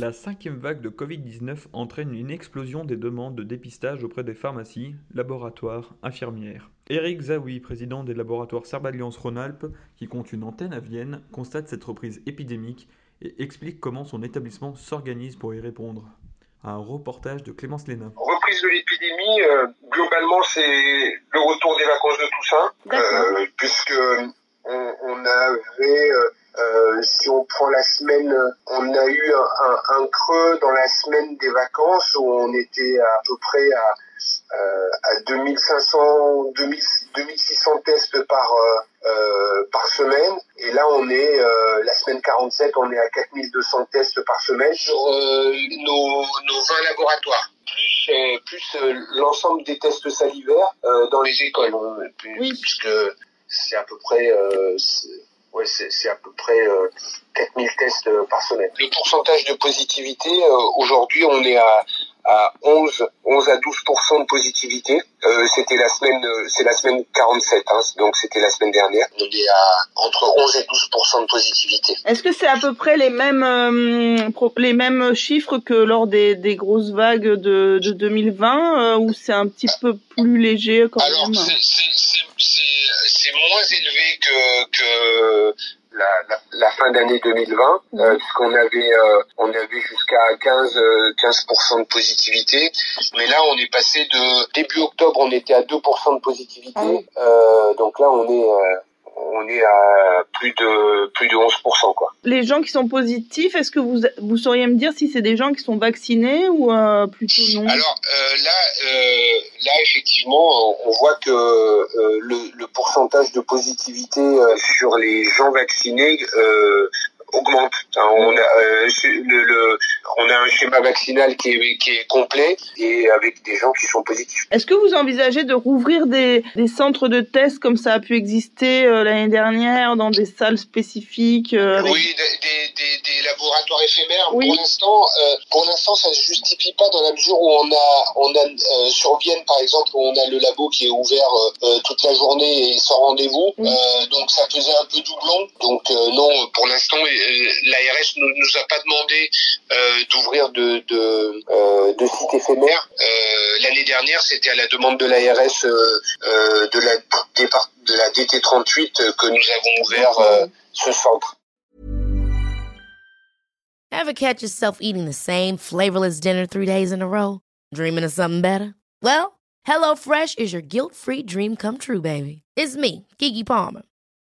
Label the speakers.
Speaker 1: La cinquième vague de Covid-19 entraîne une explosion des demandes de dépistage auprès des pharmacies, laboratoires, infirmières. Eric Zawi, président des laboratoires Serballiance Rhône-Alpes, qui compte une antenne à Vienne, constate cette reprise épidémique et explique comment son établissement s'organise pour y répondre. Un reportage de Clémence Léna.
Speaker 2: Reprise de l'épidémie, euh, globalement c'est le retour des vacances de Toussaint, euh, on prend la semaine, on a eu un, un, creux dans la semaine des vacances où on était à peu près à, euh, à 2500, 2000, 2600 tests par euh, par semaine. Et là, on est la semaine 47, on est à 4200 tests par semaine sur nos, nos 20 laboratoires. Plus, plus l'ensemble des tests salivaires dans les écoles,
Speaker 3: oui.
Speaker 2: puisque c'est à peu près ouais, c'est à peu près euh, 4000 tests par semaine. Le pourcentage de positivité, euh, aujourd'hui, on est à, à 11, 11 à 12% de positivité. Euh, c'était la semaine, c'est la semaine 47, hein, donc c'était la semaine dernière. On est à entre 11 et 12 de positivité.
Speaker 3: Est-ce que c'est à peu près les mêmes euh, les mêmes chiffres que lors des, des grosses vagues de, de 2020 euh, ou c'est un petit peu plus léger quand
Speaker 2: Alors,
Speaker 3: même?
Speaker 2: c'est moins élevé que, que la, la, la fin d'année 2020, mmh. euh, puisqu'on avait euh, on avait jusqu'à 15 15 de positivité, mais là on est passé de début octobre on était à 2 de positivité, mmh. euh, donc là on est on est à plus de plus de 11%. Quoi.
Speaker 3: Les gens qui sont positifs, est-ce que vous vous sauriez me dire si c'est des gens qui sont vaccinés ou euh, plutôt non?
Speaker 2: Alors euh, là, euh, là effectivement, on voit que euh, le, le, pourcentage de positivité euh, sur les gens vaccinés augmente. On a, euh, le, le, on a un schéma vaccinal qui est, qui est complet et avec des gens qui sont positifs.
Speaker 3: Est-ce que vous envisagez de rouvrir des, des centres de tests comme ça a pu exister euh, l'année dernière dans des salles spécifiques euh, avec...
Speaker 2: Oui, des, des, des, laboratoires éphémères. Oui. Pour l'instant, euh, pour l'instant, ça ne se justifie pas dans la mesure où on a, on a euh, sur Vienne par exemple, où on a le labo qui est ouvert euh, toute la journée et sans rendez-vous. Oui. donc ça faisait un peu doublon. Donc non, pour l'instant l'ARS ne nous a pas demandé euh, d'ouvrir de, de, euh, de sites éphémères. Euh, L'année dernière, c'était à la demande de l'ARS euh, de, la, de la DT38 que nous avons ouvert ce centre.
Speaker 4: Ever catch yourself eating the same flavorless dinner three days in a row? Dreaming of something better? Well, HelloFresh is your guilt-free dream come true, baby. It's me, Kiki Palmer.